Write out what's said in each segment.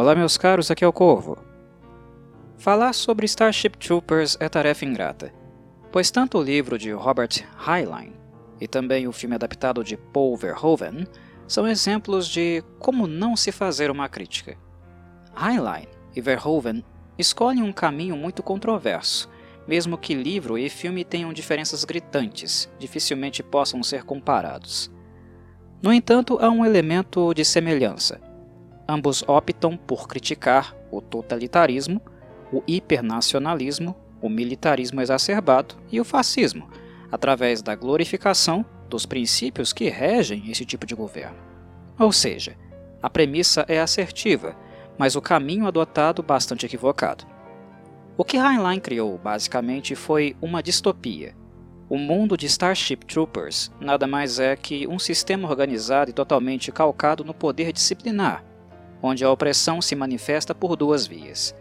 Olá, meus caros, aqui é o Corvo. Falar sobre Starship Troopers é tarefa ingrata, pois tanto o livro de Robert Heinlein e também o filme adaptado de Paul Verhoeven são exemplos de como não se fazer uma crítica. Heinlein e Verhoeven escolhem um caminho muito controverso, mesmo que livro e filme tenham diferenças gritantes, dificilmente possam ser comparados. No entanto, há um elemento de semelhança Ambos optam por criticar o totalitarismo, o hipernacionalismo, o militarismo exacerbado e o fascismo, através da glorificação dos princípios que regem esse tipo de governo. Ou seja, a premissa é assertiva, mas o caminho adotado bastante equivocado. O que Heinlein criou, basicamente, foi uma distopia. O mundo de Starship Troopers nada mais é que um sistema organizado e totalmente calcado no poder disciplinar, onde a opressão se manifesta por duas vias.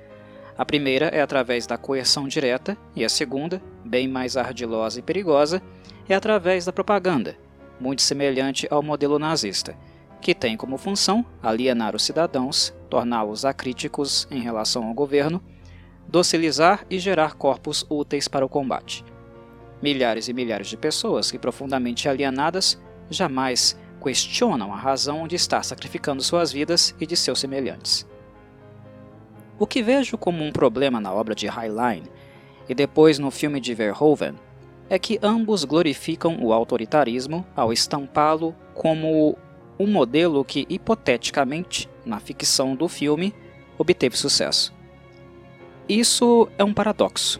A primeira é através da coerção direta, e a segunda, bem mais ardilosa e perigosa, é através da propaganda, muito semelhante ao modelo nazista, que tem como função alienar os cidadãos, torná-los acríticos em relação ao governo, docilizar e gerar corpos úteis para o combate. Milhares e milhares de pessoas que, profundamente alienadas, jamais questionam a razão de estar sacrificando suas vidas e de seus semelhantes. O que vejo como um problema na obra de Heinlein e depois no filme de Verhoeven é que ambos glorificam o autoritarismo ao estampá-lo como um modelo que, hipoteticamente, na ficção do filme, obteve sucesso. Isso é um paradoxo.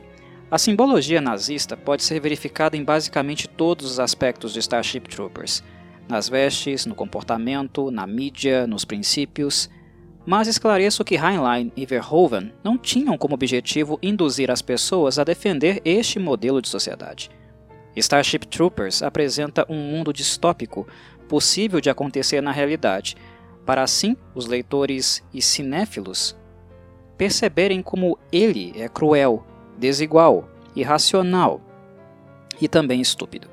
A simbologia nazista pode ser verificada em basicamente todos os aspectos de Starship Troopers, nas vestes, no comportamento, na mídia, nos princípios, mas esclareço que Heinlein e Verhoeven não tinham como objetivo induzir as pessoas a defender este modelo de sociedade. Starship Troopers apresenta um mundo distópico possível de acontecer na realidade, para assim os leitores e cinéfilos perceberem como ele é cruel, desigual, irracional e também estúpido.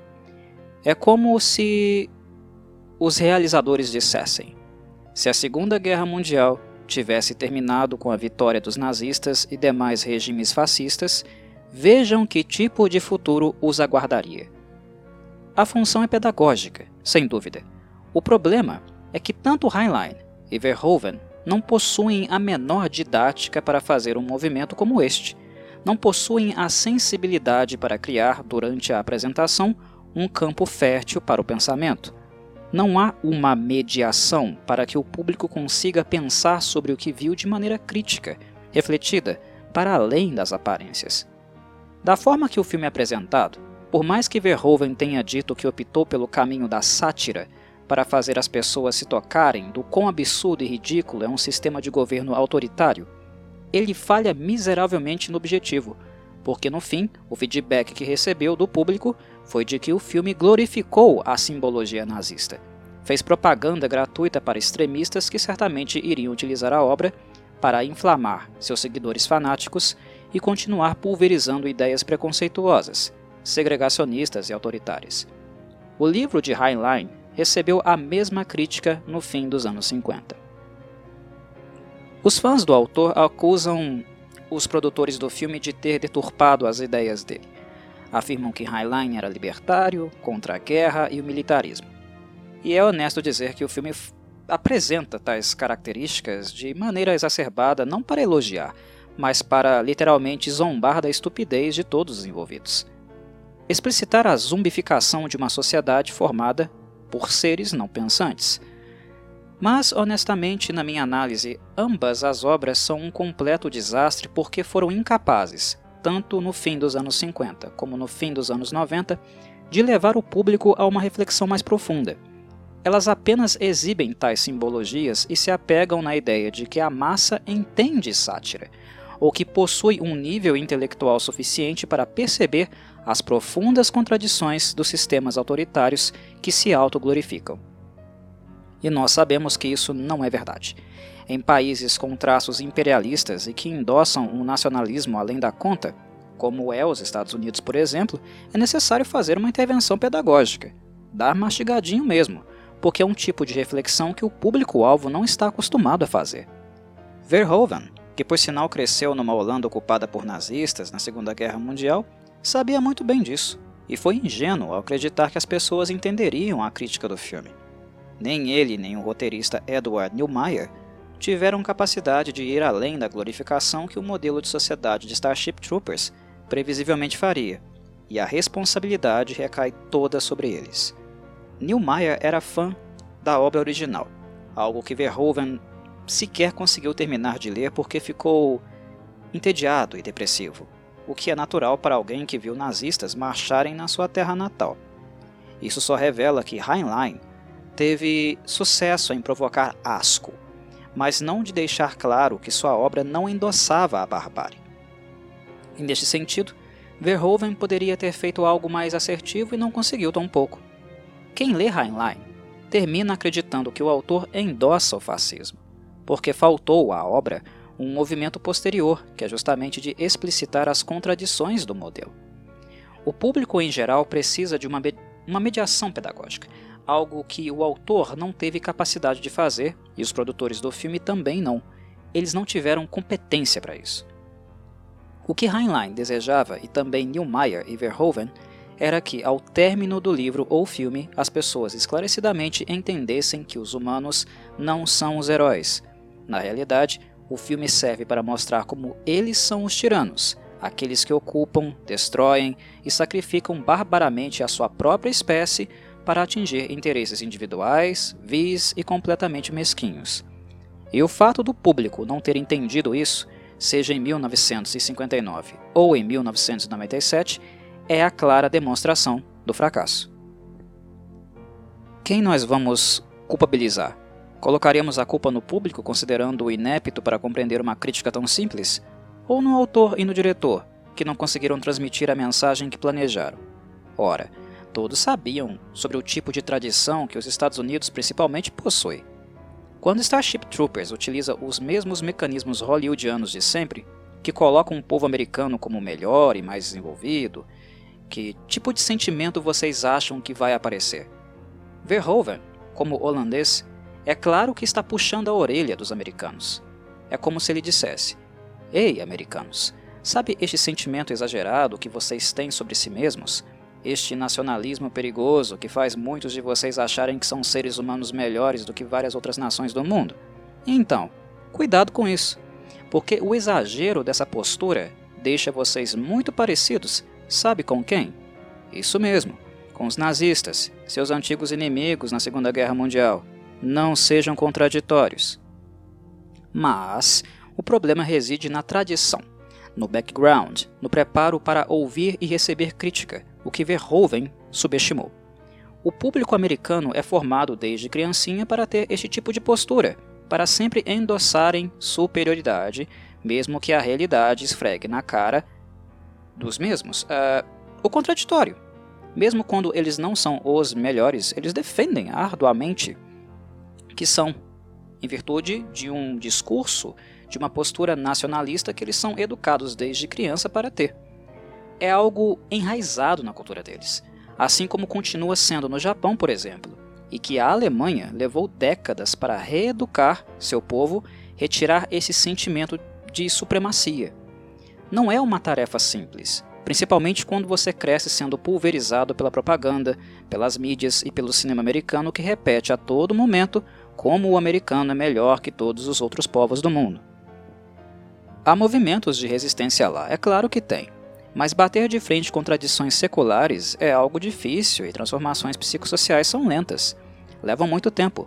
É como se os realizadores dissessem: se a Segunda Guerra Mundial tivesse terminado com a vitória dos nazistas e demais regimes fascistas, vejam que tipo de futuro os aguardaria. A função é pedagógica, sem dúvida. O problema é que tanto Heinlein e Verhoeven não possuem a menor didática para fazer um movimento como este, não possuem a sensibilidade para criar, durante a apresentação, um campo fértil para o pensamento não há uma mediação para que o público consiga pensar sobre o que viu de maneira crítica, refletida, para além das aparências. Da forma que o filme é apresentado, por mais que Verhoeven tenha dito que optou pelo caminho da sátira para fazer as pessoas se tocarem do quão absurdo e ridículo é um sistema de governo autoritário, ele falha miseravelmente no objetivo, porque no fim, o feedback que recebeu do público foi de que o filme glorificou a simbologia nazista. Fez propaganda gratuita para extremistas que certamente iriam utilizar a obra para inflamar seus seguidores fanáticos e continuar pulverizando ideias preconceituosas, segregacionistas e autoritárias. O livro de Heinlein recebeu a mesma crítica no fim dos anos 50. Os fãs do autor acusam os produtores do filme de ter deturpado as ideias dele afirmam que Heinlein era libertário, contra a guerra e o militarismo. E é honesto dizer que o filme apresenta tais características de maneira exacerbada não para elogiar, mas para literalmente zombar da estupidez de todos os envolvidos. Explicitar a zumbificação de uma sociedade formada por seres não pensantes. Mas, honestamente, na minha análise, ambas as obras são um completo desastre porque foram incapazes, tanto no fim dos anos 50 como no fim dos anos 90, de levar o público a uma reflexão mais profunda. Elas apenas exibem tais simbologias e se apegam na ideia de que a massa entende sátira, ou que possui um nível intelectual suficiente para perceber as profundas contradições dos sistemas autoritários que se autoglorificam. E nós sabemos que isso não é verdade em países com traços imperialistas e que endossam um nacionalismo além da conta, como é os Estados Unidos, por exemplo, é necessário fazer uma intervenção pedagógica, dar mastigadinho mesmo, porque é um tipo de reflexão que o público-alvo não está acostumado a fazer. Verhoeven, que por sinal cresceu numa Holanda ocupada por nazistas na Segunda Guerra Mundial, sabia muito bem disso e foi ingênuo ao acreditar que as pessoas entenderiam a crítica do filme. Nem ele nem o roteirista Edward Neumeier tiveram capacidade de ir além da glorificação que o modelo de sociedade de Starship Troopers previsivelmente faria, e a responsabilidade recai toda sobre eles. Neumeier era fã da obra original, algo que Verhoeven sequer conseguiu terminar de ler porque ficou entediado e depressivo, o que é natural para alguém que viu nazistas marcharem na sua terra natal. Isso só revela que Heinlein teve sucesso em provocar asco, mas não de deixar claro que sua obra não endossava a barbárie. Neste sentido, Verhoeven poderia ter feito algo mais assertivo e não conseguiu tão pouco. Quem lê Heinlein termina acreditando que o autor endossa o fascismo, porque faltou à obra um movimento posterior, que é justamente de explicitar as contradições do modelo. O público em geral precisa de uma, uma mediação pedagógica, algo que o autor não teve capacidade de fazer e os produtores do filme também não. Eles não tiveram competência para isso. O que Heinlein desejava, e também Neumeier e Verhoeven, era que, ao término do livro ou filme, as pessoas esclarecidamente entendessem que os humanos não são os heróis. Na realidade, o filme serve para mostrar como eles são os tiranos, aqueles que ocupam, destroem e sacrificam barbaramente a sua própria espécie para atingir interesses individuais, vis e completamente mesquinhos. E o fato do público não ter entendido isso seja em 1959 ou em 1997, é a clara demonstração do fracasso. Quem nós vamos culpabilizar? Colocaremos a culpa no público, considerando-o inepto para compreender uma crítica tão simples? Ou no autor e no diretor, que não conseguiram transmitir a mensagem que planejaram? Ora, todos sabiam sobre o tipo de tradição que os Estados Unidos principalmente possuem quando Starship Troopers utiliza os mesmos mecanismos hollywoodianos de sempre, que colocam um povo americano como melhor e mais desenvolvido, que tipo de sentimento vocês acham que vai aparecer? Verhoeven, como holandês, é claro que está puxando a orelha dos americanos. É como se ele dissesse: Ei, americanos, sabe este sentimento exagerado que vocês têm sobre si mesmos? Este nacionalismo perigoso que faz muitos de vocês acharem que são seres humanos melhores do que várias outras nações do mundo? Então, cuidado com isso, porque o exagero dessa postura deixa vocês muito parecidos, sabe com quem? Isso mesmo, com os nazistas, seus antigos inimigos na Segunda Guerra Mundial. Não sejam contraditórios. Mas o problema reside na tradição, no background, no preparo para ouvir e receber crítica, o que Verhoeven subestimou. O público americano é formado desde criancinha para ter este tipo de postura, para sempre endossarem superioridade, mesmo que a realidade esfregue na cara dos mesmos. Uh, o contraditório. Mesmo quando eles não são os melhores, eles defendem arduamente que são, em virtude de um discurso, de uma postura nacionalista que eles são educados desde criança para ter é algo enraizado na cultura deles, assim como continua sendo no Japão, por exemplo, e que a Alemanha levou décadas para reeducar seu povo, retirar esse sentimento de supremacia. Não é uma tarefa simples, principalmente quando você cresce sendo pulverizado pela propaganda, pelas mídias e pelo cinema americano que repete a todo momento como o americano é melhor que todos os outros povos do mundo. Há movimentos de resistência lá, é claro que tem. Mas bater de frente com tradições seculares é algo difícil e transformações psicossociais são lentas. Levam muito tempo.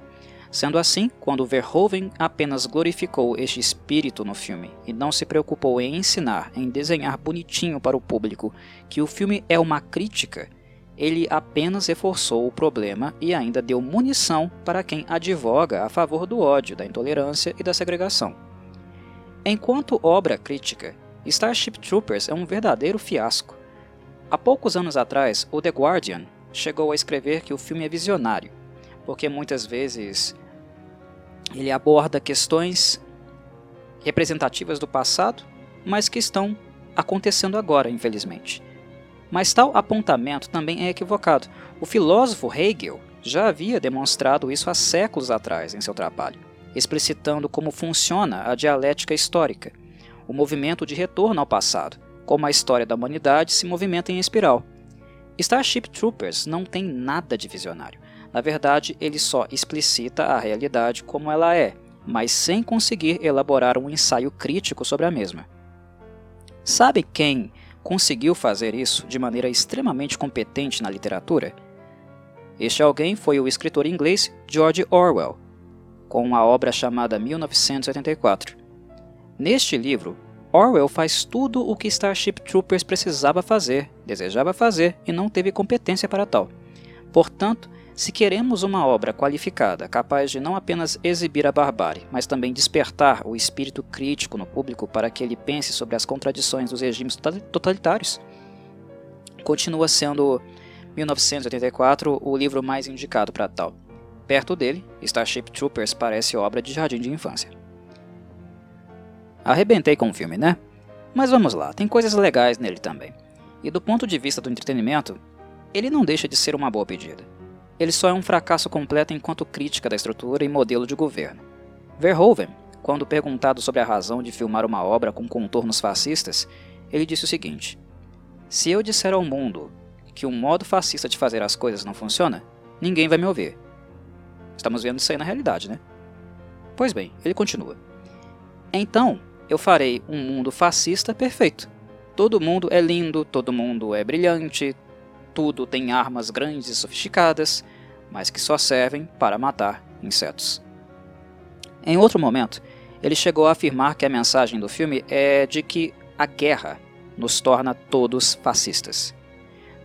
Sendo assim, quando Verhoeven apenas glorificou este espírito no filme e não se preocupou em ensinar, em desenhar bonitinho para o público que o filme é uma crítica, ele apenas reforçou o problema e ainda deu munição para quem advoga a favor do ódio, da intolerância e da segregação. Enquanto obra crítica, Starship Troopers é um verdadeiro fiasco. Há poucos anos atrás, o The Guardian chegou a escrever que o filme é visionário, porque muitas vezes ele aborda questões representativas do passado, mas que estão acontecendo agora, infelizmente. Mas tal apontamento também é equivocado. O filósofo Hegel já havia demonstrado isso há séculos atrás em seu trabalho. explicitando como funciona a dialética histórica, o movimento de retorno ao passado, como a história da humanidade se movimenta em espiral. Starship Troopers não tem nada de visionário. Na verdade, ele só explicita a realidade como ela é, mas sem conseguir elaborar um ensaio crítico sobre a mesma. Sabe quem conseguiu fazer isso de maneira extremamente competente na literatura? Este alguém foi o escritor inglês George Orwell, com uma obra chamada 1984. Neste livro, Orwell faz tudo o que Starship Troopers precisava fazer, desejava fazer e não teve competência para tal. Portanto, se queremos uma obra qualificada, capaz de não apenas exibir a barbárie, mas também despertar o espírito crítico no público para que ele pense sobre as contradições dos regimes totalitários, continua sendo 1984 o livro mais indicado para tal. Perto dele, Starship Troopers parece obra de jardim de infância. Arrebentei com o filme, né? Mas vamos lá, tem coisas legais nele também. E do ponto de vista do entretenimento, ele não deixa de ser uma boa pedida. Ele só é um fracasso completo enquanto crítica da estrutura e modelo de governo. Verhoeven, quando perguntado sobre a razão de filmar uma obra com contornos fascistas, ele disse o seguinte: Se eu disser ao mundo que um modo fascista de fazer as coisas não funciona, ninguém vai me ouvir. Estamos vendo isso aí na realidade, né? Pois bem, ele continua. Então, eu farei um mundo fascista perfeito. Todo mundo é lindo, todo mundo é brilhante, tudo tem armas grandes e sofisticadas, mas que só servem para matar insetos. Em outro momento, ele chegou a afirmar que a mensagem do filme é de que a guerra nos torna todos fascistas.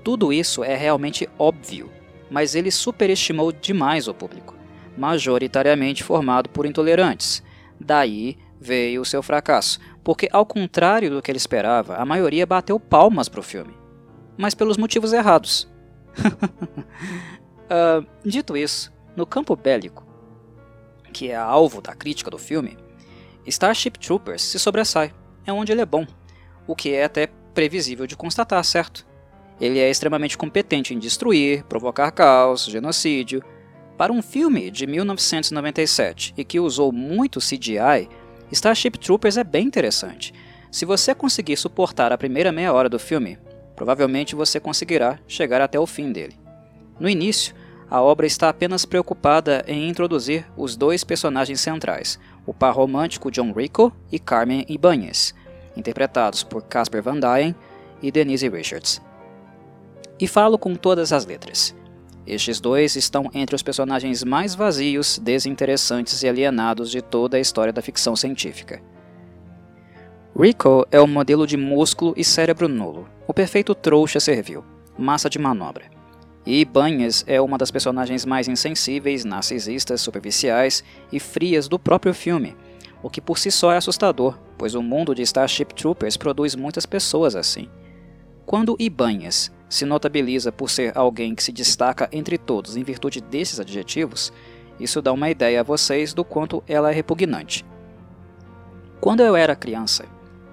Tudo isso é realmente óbvio, mas ele superestimou demais o público, majoritariamente formado por intolerantes. Daí veio o seu fracasso, porque, ao contrário do que ele esperava, a maioria bateu palmas para o filme mas pelos motivos errados. uh, dito isso, no campo bélico, que é alvo da crítica do filme, Starship Troopers se sobressai, é onde ele é bom, o que é até previsível de constatar, certo? Ele é extremamente competente em destruir, provocar caos, genocídio. Para um filme de 1997 e que usou muito CGI, Starship Troopers é bem interessante. Se você conseguir suportar a primeira meia hora do filme, Provavelmente você conseguirá chegar até o fim dele. No início, a obra está apenas preocupada em introduzir os dois personagens centrais, o par romântico John Rico e Carmen Ibanez, interpretados por Casper Van Dien e Denise Richards. E falo com todas as letras. Estes dois estão entre os personagens mais vazios, desinteressantes e alienados de toda a história da ficção científica. Rico é o modelo de músculo e cérebro nulo, o perfeito trouxa servil, massa de manobra. E Ibanez é uma das personagens mais insensíveis, narcisistas, superficiais e frias do próprio filme, o que por si só é assustador, pois o mundo de Starship Troopers produz muitas pessoas assim. Quando Ibanez se notabiliza por ser alguém que se destaca entre todos em virtude desses adjetivos, isso dá uma ideia a vocês do quanto ela é repugnante. Quando eu era criança,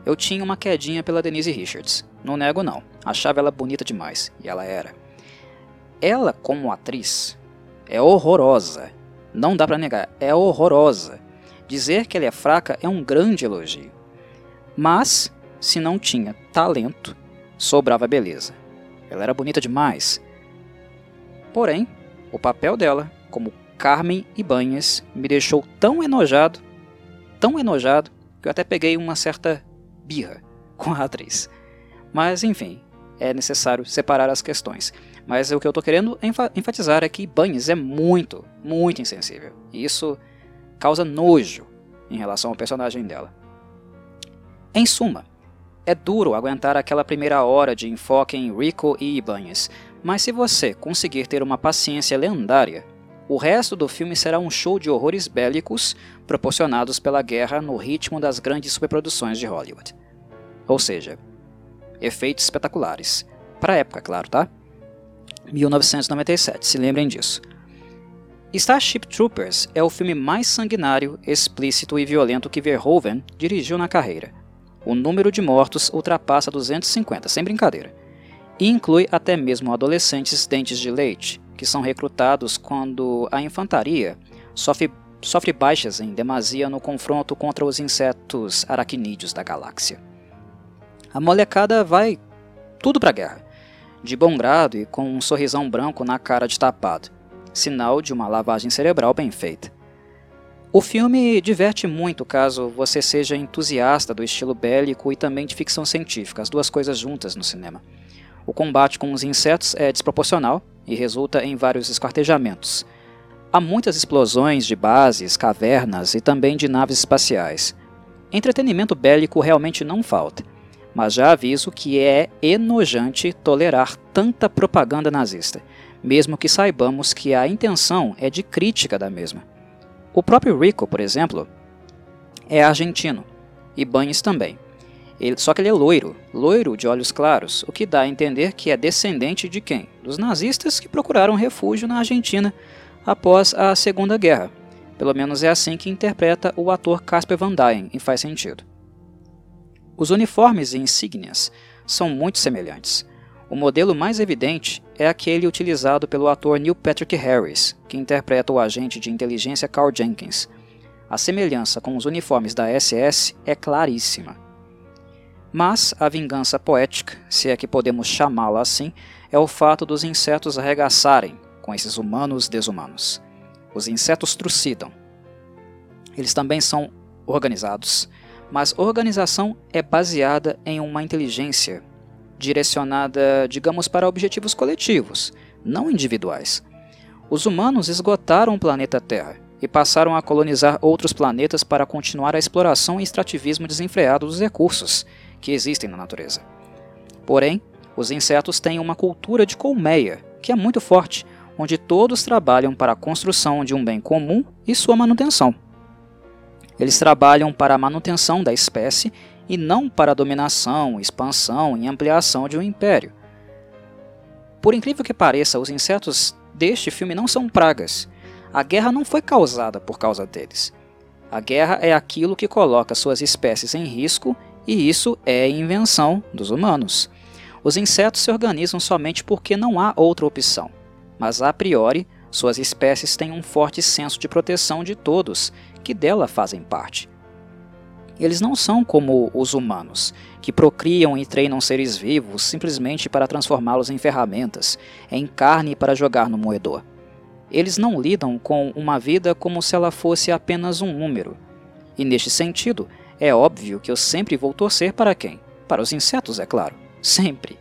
eu tinha uma quedinha pela Denise Richards. Não nego não. Achava ela bonita demais. E ela era. Ela, como atriz, é horrorosa. Não dá para negar. É horrorosa. Dizer que ela é fraca é um grande elogio. Mas, se não tinha talento, sobrava beleza. Ela era bonita demais. Porém, o papel dela, como Carmen Ibanez, me deixou tão enojado, tão enojado, que eu até peguei uma certa birra com a atriz. Mas enfim, é necessário separar as questões. Mas o que eu estou querendo enfatizar é que Banhes é muito, muito insensível. E isso causa nojo em relação ao personagem dela. Em suma, é duro aguentar aquela primeira hora de enfoque em Rico e Ibanez, mas se você conseguir ter uma paciência lendária, o resto do filme será um show de horrores bélicos proporcionados pela guerra no ritmo das grandes superproduções de Hollywood. Ou seja, efeitos espetaculares. Para a época, claro, tá? 1997, se lembrem disso. Starship Troopers é o filme mais sanguinário, explícito e violento que Verhoeven dirigiu na carreira. O número de mortos ultrapassa 250, sem brincadeira, e inclui até mesmo adolescentes dentes de leite, que são recrutados quando a infantaria sofre sofre baixas em demasia no confronto contra os insetos aracnídeos da galáxia. A molecada vai tudo para a guerra, de bom grado e com um sorrisão branco na cara de tapado, sinal de uma lavagem cerebral bem feita. O filme diverte muito caso você seja entusiasta do estilo bélico e também de ficção científica, as duas coisas juntas no cinema. O combate com os insetos é desproporcional e resulta em vários esquartejamentos. Há muitas explosões de bases, cavernas e também de naves espaciais. Entretenimento bélico realmente não falta, mas já aviso que é enojante tolerar tanta propaganda nazista, mesmo que saibamos que a intenção é de crítica da mesma. O próprio Rico, por exemplo, é argentino, e Banes também. Ele, só que ele é loiro, loiro de olhos claros, o que dá a entender que é descendente de quem? Dos nazistas que procuraram refúgio na Argentina após a Segunda Guerra. Pelo menos é assim que interpreta o ator Casper Van Dien, e faz sentido. Os uniformes e insígnias são muito semelhantes. O modelo mais evidente é aquele utilizado pelo ator Neil Patrick Harris, que interpreta o agente de inteligência Carl Jenkins. A semelhança com os uniformes da SS é claríssima. Mas a vingança poética, se é que podemos chamá-la assim, é o fato dos insetos arregaçarem com esses humanos desumanos. Os insetos trucidam. Eles também são organizados, mas organização é baseada em uma inteligência direcionada, digamos, para objetivos coletivos, não individuais. Os humanos esgotaram o planeta Terra e passaram a colonizar outros planetas para continuar a exploração e extrativismo desenfreado dos recursos que existem na natureza. Porém, os insetos têm uma cultura de colmeia que é muito forte, onde todos trabalham para a construção de um bem comum e sua manutenção. Eles trabalham para a manutenção da espécie e não para a dominação, expansão e ampliação de um império. Por incrível que pareça, os insetos deste filme não são pragas. A guerra não foi causada por causa deles. A guerra é aquilo que coloca suas espécies em risco, e isso é invenção dos humanos. Os insetos se organizam somente porque não há outra opção, mas a priori, suas espécies têm um forte senso de proteção de todos que dela fazem parte. Eles não são como os humanos, que procriam e treinam seres vivos simplesmente para transformá-los em ferramentas, em carne para jogar no moedor. Eles não lidam com uma vida como se ela fosse apenas um número. E neste sentido, é óbvio que eu sempre vou torcer para quem? Para os insetos, é claro. Sempre.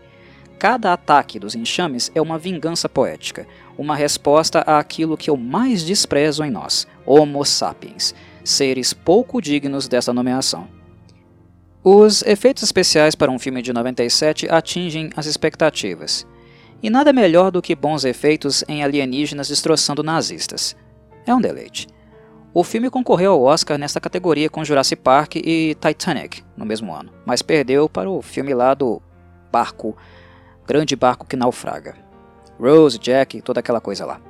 Cada ataque dos enxames é uma vingança poética, uma resposta àquilo que eu mais desprezo em nós, Homo sapiens seres pouco dignos dessa nomeação. Os efeitos especiais para um filme de 97 atingem as expectativas. E nada melhor do que bons efeitos em alienígenas destroçando nazistas. É um deleite. O filme concorreu ao Oscar nesta categoria com Jurassic Park e Titanic no mesmo ano, mas perdeu para o filme lá do barco, grande barco que naufraga. Rose, Jack, toda aquela coisa lá.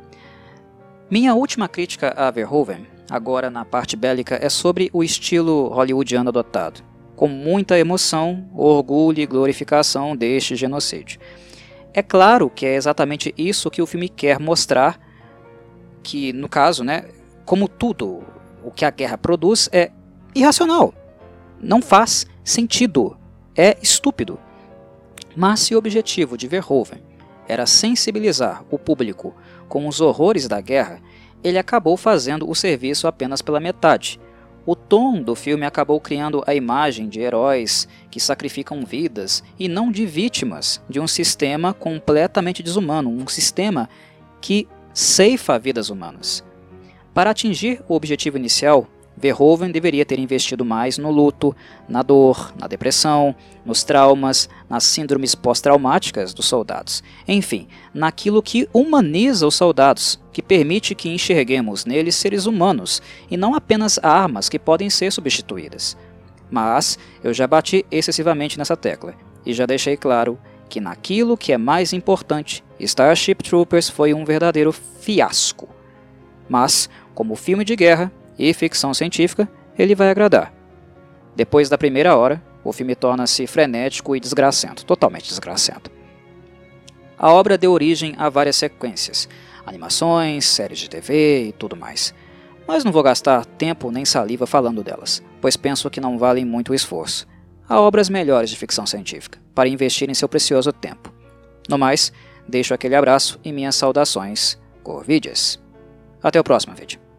Minha última crítica a Verhoeven agora na parte bélica, é sobre o estilo hollywoodiano adotado, com muita emoção, orgulho e glorificação deste genocídio. É claro que é exatamente isso que o filme quer mostrar, que no caso, né, como tudo o que a guerra produz é irracional, não faz sentido, é estúpido. Mas se o objetivo de Verhoeven era sensibilizar o público com os horrores da guerra, ele acabou fazendo o serviço apenas pela metade. O tom do filme acabou criando a imagem de heróis que sacrificam vidas e não de vítimas de um sistema completamente desumano, um sistema que ceifa vidas humanas. Para atingir o objetivo inicial, Verhoeven deveria ter investido mais no luto, na dor, na depressão, nos traumas, nas síndromes pós-traumáticas dos soldados. Enfim, naquilo que humaniza os soldados, que permite que enxerguemos neles seres humanos e não apenas armas que podem ser substituídas. Mas eu já bati excessivamente nessa tecla e já deixei claro que naquilo que é mais importante, Starship Troopers foi um verdadeiro fiasco. Mas, como filme de guerra, e ficção científica, ele vai agradar. Depois da primeira hora, o filme torna-se frenético e desgracento, totalmente desgracento. A obra deu origem a várias sequências, animações, séries de TV e tudo mais. mas não vou gastar tempo nem saliva falando delas, pois penso que não valem muito o esforço. Há obras melhores de ficção científica, para investir em seu precioso tempo. No mais, deixo aquele abraço e minhas saudações, Corvides. Até o próximo vídeo.